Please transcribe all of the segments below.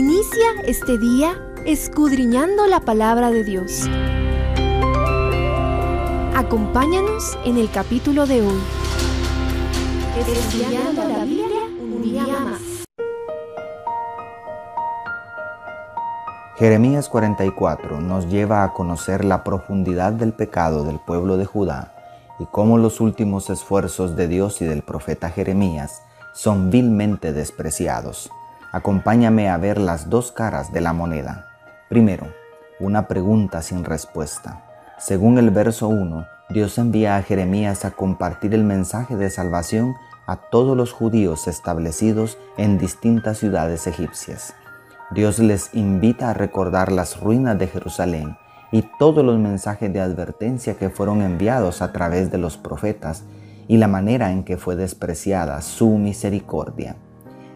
Inicia este día escudriñando la palabra de Dios. Acompáñanos en el capítulo de hoy. Estudiando la Biblia un día más. Jeremías 44 nos lleva a conocer la profundidad del pecado del pueblo de Judá y cómo los últimos esfuerzos de Dios y del profeta Jeremías son vilmente despreciados. Acompáñame a ver las dos caras de la moneda. Primero, una pregunta sin respuesta. Según el verso 1, Dios envía a Jeremías a compartir el mensaje de salvación a todos los judíos establecidos en distintas ciudades egipcias. Dios les invita a recordar las ruinas de Jerusalén y todos los mensajes de advertencia que fueron enviados a través de los profetas y la manera en que fue despreciada su misericordia.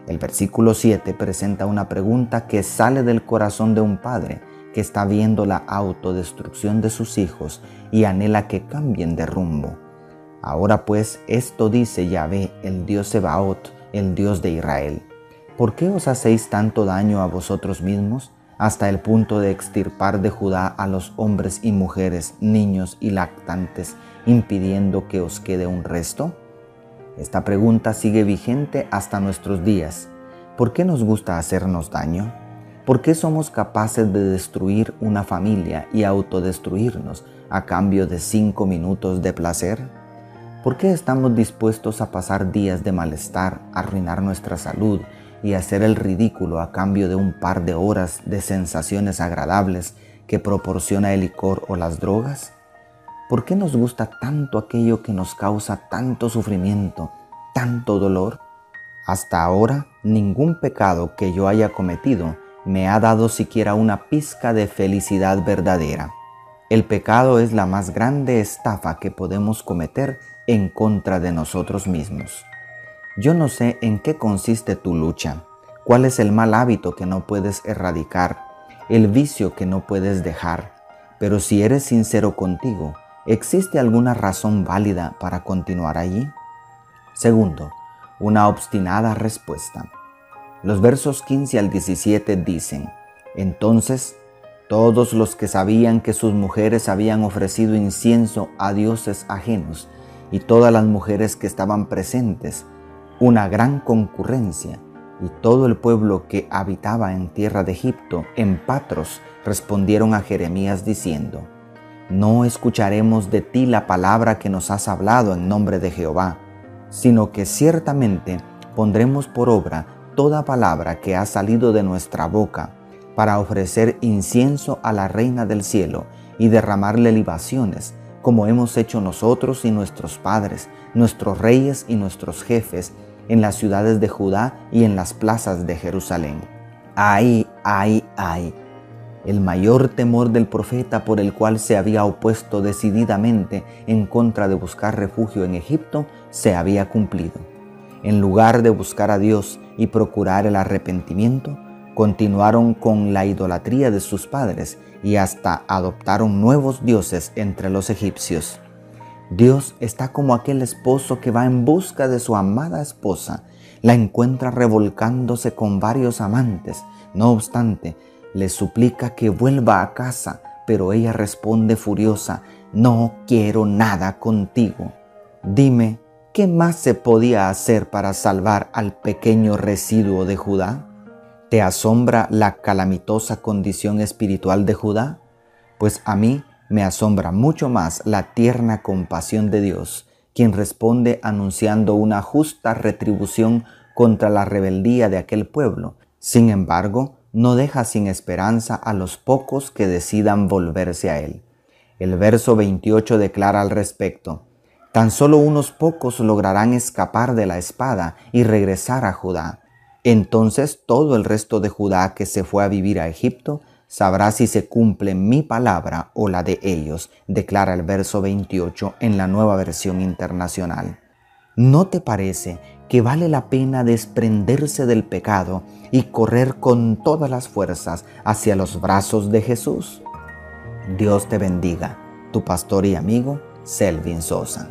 El versículo 7 presenta una pregunta que sale del corazón de un padre que está viendo la autodestrucción de sus hijos y anhela que cambien de rumbo. Ahora pues, esto dice Yahvé, el Dios Sebaot, el Dios de Israel. ¿Por qué os hacéis tanto daño a vosotros mismos hasta el punto de extirpar de Judá a los hombres y mujeres, niños y lactantes, impidiendo que os quede un resto? Esta pregunta sigue vigente hasta nuestros días. ¿Por qué nos gusta hacernos daño? ¿Por qué somos capaces de destruir una familia y autodestruirnos a cambio de cinco minutos de placer? ¿Por qué estamos dispuestos a pasar días de malestar, arruinar nuestra salud y hacer el ridículo a cambio de un par de horas de sensaciones agradables que proporciona el licor o las drogas? ¿Por qué nos gusta tanto aquello que nos causa tanto sufrimiento, tanto dolor? Hasta ahora, ningún pecado que yo haya cometido me ha dado siquiera una pizca de felicidad verdadera. El pecado es la más grande estafa que podemos cometer en contra de nosotros mismos. Yo no sé en qué consiste tu lucha, cuál es el mal hábito que no puedes erradicar, el vicio que no puedes dejar, pero si eres sincero contigo, ¿existe alguna razón válida para continuar allí? Segundo, una obstinada respuesta. Los versos 15 al 17 dicen, entonces todos los que sabían que sus mujeres habían ofrecido incienso a dioses ajenos y todas las mujeres que estaban presentes una gran concurrencia, y todo el pueblo que habitaba en tierra de Egipto, en Patros, respondieron a Jeremías diciendo, No escucharemos de ti la palabra que nos has hablado en nombre de Jehová, sino que ciertamente pondremos por obra toda palabra que ha salido de nuestra boca, para ofrecer incienso a la reina del cielo y derramarle libaciones, como hemos hecho nosotros y nuestros padres, nuestros reyes y nuestros jefes, en las ciudades de Judá y en las plazas de Jerusalén. Ay, ay, ay. El mayor temor del profeta por el cual se había opuesto decididamente en contra de buscar refugio en Egipto se había cumplido. En lugar de buscar a Dios y procurar el arrepentimiento, continuaron con la idolatría de sus padres y hasta adoptaron nuevos dioses entre los egipcios. Dios está como aquel esposo que va en busca de su amada esposa, la encuentra revolcándose con varios amantes. No obstante, le suplica que vuelva a casa, pero ella responde furiosa, no quiero nada contigo. Dime, ¿qué más se podía hacer para salvar al pequeño residuo de Judá? ¿Te asombra la calamitosa condición espiritual de Judá? Pues a mí me asombra mucho más la tierna compasión de Dios, quien responde anunciando una justa retribución contra la rebeldía de aquel pueblo. Sin embargo, no deja sin esperanza a los pocos que decidan volverse a Él. El verso 28 declara al respecto, Tan solo unos pocos lograrán escapar de la espada y regresar a Judá. Entonces todo el resto de Judá que se fue a vivir a Egipto sabrá si se cumple mi palabra o la de ellos, declara el verso 28 en la nueva versión internacional. ¿No te parece que vale la pena desprenderse del pecado y correr con todas las fuerzas hacia los brazos de Jesús? Dios te bendiga, tu pastor y amigo Selvin Sosa.